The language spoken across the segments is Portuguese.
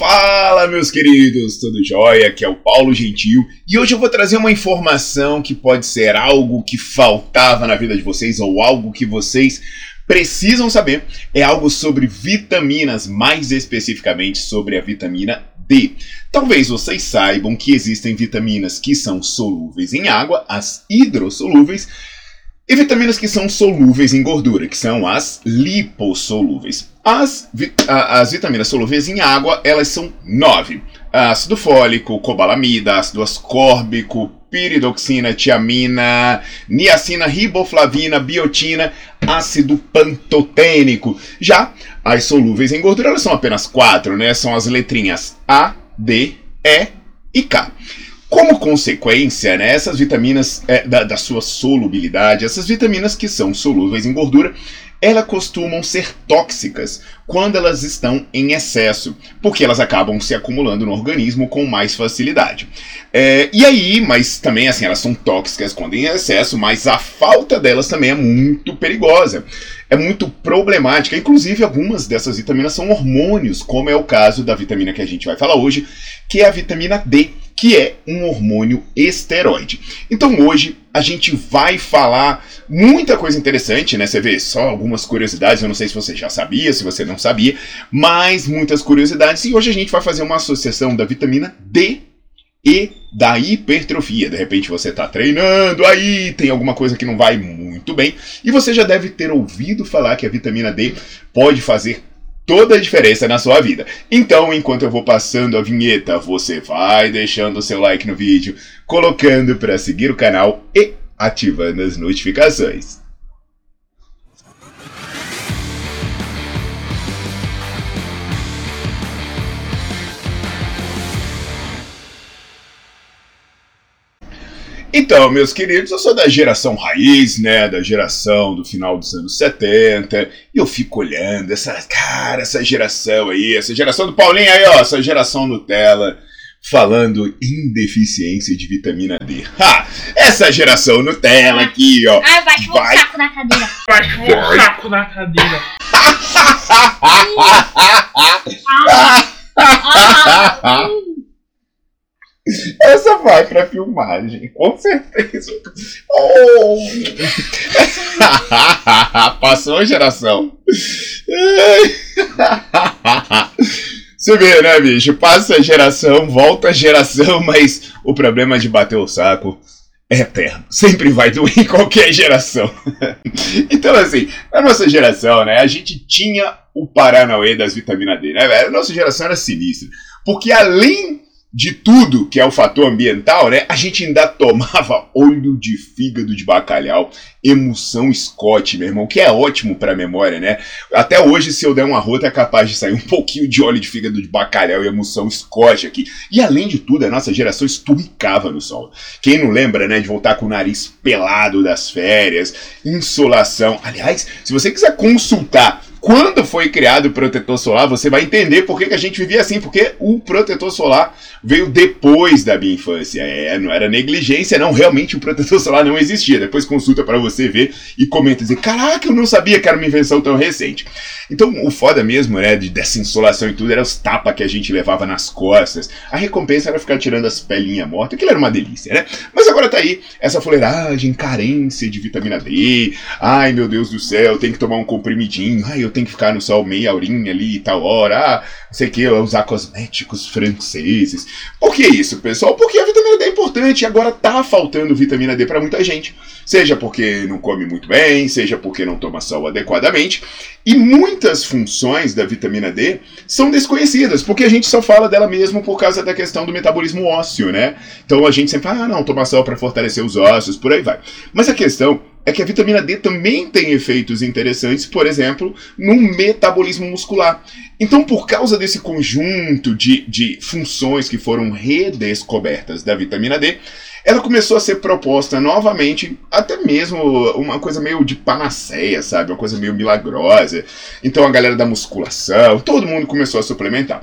Fala, meus queridos, tudo jóia? Aqui é o Paulo Gentil e hoje eu vou trazer uma informação que pode ser algo que faltava na vida de vocês ou algo que vocês precisam saber. É algo sobre vitaminas, mais especificamente sobre a vitamina D. Talvez vocês saibam que existem vitaminas que são solúveis em água, as hidrossolúveis, e vitaminas que são solúveis em gordura, que são as lipossolúveis. As, as vitaminas solúveis em água, elas são nove. Ácido fólico, cobalamida, ácido ascórbico, piridoxina, tiamina, niacina, riboflavina, biotina, ácido pantotênico. Já as solúveis em gordura, elas são apenas quatro, né? São as letrinhas A, D, E e K. Como consequência, né, essas vitaminas é, da, da sua solubilidade, essas vitaminas que são solúveis em gordura, elas costumam ser tóxicas quando elas estão em excesso, porque elas acabam se acumulando no organismo com mais facilidade. É, e aí, mas também assim, elas são tóxicas quando em excesso, mas a falta delas também é muito perigosa. É muito problemática. Inclusive, algumas dessas vitaminas são hormônios, como é o caso da vitamina que a gente vai falar hoje, que é a vitamina D que é um hormônio esteroide. Então hoje a gente vai falar muita coisa interessante, né? Você vê só algumas curiosidades, eu não sei se você já sabia, se você não sabia, mas muitas curiosidades. E hoje a gente vai fazer uma associação da vitamina D e da hipertrofia. De repente você está treinando aí, tem alguma coisa que não vai muito bem, e você já deve ter ouvido falar que a vitamina D pode fazer toda a diferença na sua vida. Então, enquanto eu vou passando a vinheta, você vai deixando o seu like no vídeo, colocando para seguir o canal e ativando as notificações. Então, meus queridos, eu sou da geração raiz, né? Da geração do final dos anos 70. E eu fico olhando essa, cara, essa geração aí, essa geração do Paulinho aí, ó, essa geração Nutella, falando em deficiência de vitamina D. Ha! Essa geração Nutella aqui, ó. Ai, vai vai... um saco na cadeira. Vai um saco na cadeira. ah, essa vai pra filmagem, com certeza. Oh. Passou a geração. Você vê, né, bicho? Passa a geração, volta a geração, mas o problema de bater o saco é eterno. Sempre vai doer em qualquer geração. então, assim, na nossa geração, né, a gente tinha o Paranauê das vitaminas D, né, velho? A nossa geração era sinistra. Porque além de tudo que é o fator ambiental, né? A gente ainda tomava óleo de fígado de bacalhau, emoção Scott, meu irmão, que é ótimo para memória, né? Até hoje, se eu der uma rota, é capaz de sair um pouquinho de óleo de fígado de bacalhau e emoção Scott aqui. E além de tudo, a nossa geração esturricava no sol. Quem não lembra, né, de voltar com o nariz pelado das férias, insolação. Aliás, se você quiser consultar quando foi criado o protetor solar, você vai entender por que, que a gente vivia assim, porque o protetor solar veio depois da minha infância. É, não era negligência, não. Realmente o protetor solar não existia. Depois consulta para você ver e comenta dizer: Caraca, eu não sabia que era uma invenção tão recente. Então, o foda mesmo, né, de, dessa insolação e tudo, era os tapas que a gente levava nas costas. A recompensa era ficar tirando as pelinhas mortas, aquilo era uma delícia, né? Mas agora tá aí essa fuleiragem, carência de vitamina D. Ai, meu Deus do céu, tem que tomar um comprimidinho. Ai, eu eu tenho que ficar no sol meia horinha ali e tal hora, ah, não sei o que, usar cosméticos franceses. Por que isso, pessoal? Porque a vitamina D é importante e agora tá faltando vitamina D para muita gente. Seja porque não come muito bem, seja porque não toma sol adequadamente. E muitas funções da vitamina D são desconhecidas, porque a gente só fala dela mesmo por causa da questão do metabolismo ósseo, né? Então a gente sempre fala, ah, não, toma sol para fortalecer os ossos, por aí vai. Mas a questão é que a vitamina D também tem efeitos interessantes, por exemplo, no metabolismo muscular. Então, por causa desse conjunto de, de funções que foram redescobertas da vitamina D, ela começou a ser proposta novamente, até mesmo uma coisa meio de panaceia, sabe? Uma coisa meio milagrosa. Então a galera da musculação, todo mundo começou a suplementar.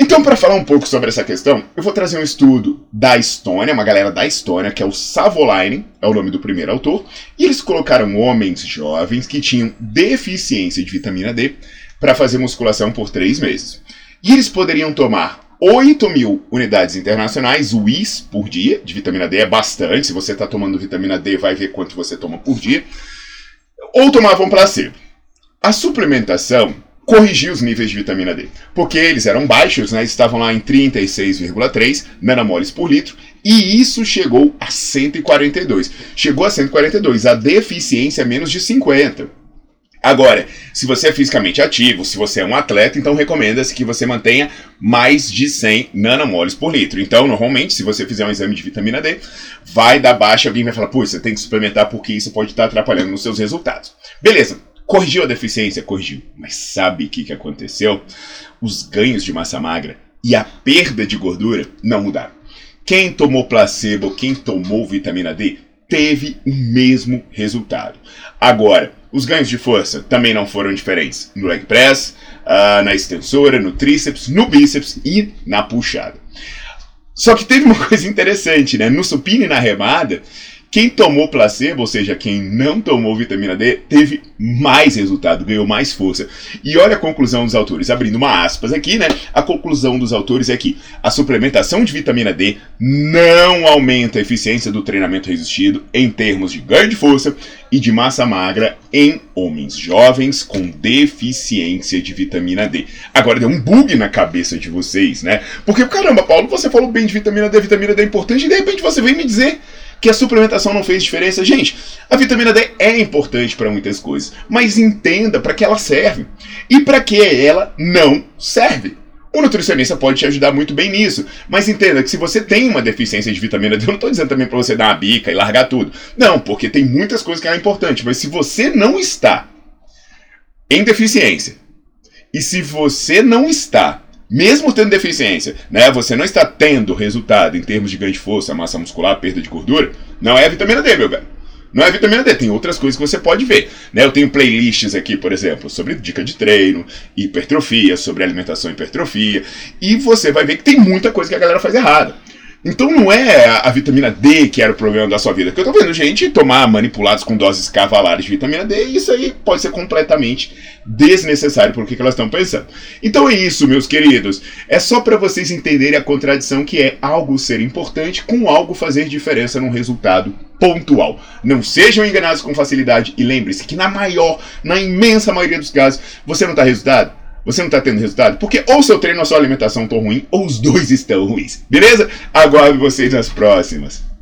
Então, para falar um pouco sobre essa questão, eu vou trazer um estudo da Estônia, uma galera da Estônia, que é o Savolainen, é o nome do primeiro autor, e eles colocaram homens jovens que tinham deficiência de vitamina D para fazer musculação por três meses. E eles poderiam tomar 8 mil unidades internacionais, UIs, por dia, de vitamina D, é bastante. Se você está tomando vitamina D, vai ver quanto você toma por dia. Ou tomavam placebo. A suplementação corrigir os níveis de vitamina D, porque eles eram baixos, né, estavam lá em 36,3 nanomoles por litro, e isso chegou a 142. Chegou a 142, a deficiência é menos de 50. Agora, se você é fisicamente ativo, se você é um atleta, então recomenda-se que você mantenha mais de 100 nanomoles por litro. Então, normalmente, se você fizer um exame de vitamina D, vai dar baixa, alguém vai falar, pô, você tem que suplementar porque isso pode estar atrapalhando nos seus resultados. Beleza, Corrigiu a deficiência? Corrigiu. Mas sabe o que, que aconteceu? Os ganhos de massa magra e a perda de gordura não mudaram. Quem tomou placebo, quem tomou vitamina D, teve o mesmo resultado. Agora, os ganhos de força também não foram diferentes no leg press, uh, na extensora, no tríceps, no bíceps e na puxada. Só que teve uma coisa interessante, né? No supino e na remada, quem tomou placebo, ou seja, quem não tomou vitamina D, teve mais resultado, ganhou mais força. E olha a conclusão dos autores, abrindo uma aspas aqui, né? A conclusão dos autores é que a suplementação de vitamina D não aumenta a eficiência do treinamento resistido em termos de ganho de força e de massa magra em homens jovens com deficiência de vitamina D. Agora deu um bug na cabeça de vocês, né? Porque caramba, Paulo, você falou bem de vitamina D, vitamina D é importante, e de repente você vem me dizer que a suplementação não fez diferença. Gente, a vitamina D é importante para muitas coisas, mas entenda para que ela serve e para que ela não serve. O nutricionista pode te ajudar muito bem nisso, mas entenda que se você tem uma deficiência de vitamina D, eu não estou dizendo também para você dar uma bica e largar tudo. Não, porque tem muitas coisas que é importante, mas se você não está em deficiência e se você não está mesmo tendo deficiência, né, você não está tendo resultado em termos de ganho de força, massa muscular, perda de gordura, não é vitamina D, meu velho. Não é vitamina D, tem outras coisas que você pode ver. Né? Eu tenho playlists aqui, por exemplo, sobre dica de treino, hipertrofia, sobre alimentação e hipertrofia, e você vai ver que tem muita coisa que a galera faz errada. Então não é a, vitamina D que era o problema da sua vida. Eu tô vendo gente tomar manipulados com doses cavalares de vitamina D e isso aí pode ser completamente desnecessário por que elas estão pensando. Então é isso, meus queridos. É só para vocês entenderem a contradição que é algo ser importante com algo fazer diferença num resultado pontual. Não sejam enganados com facilidade e lembre-se que na maior, na imensa maioria dos casos, você não está resultado você não está tendo resultado? Porque ou seu treino ou sua alimentação estão ruim, ou os dois estão ruins. Beleza? Aguardo vocês nas próximas.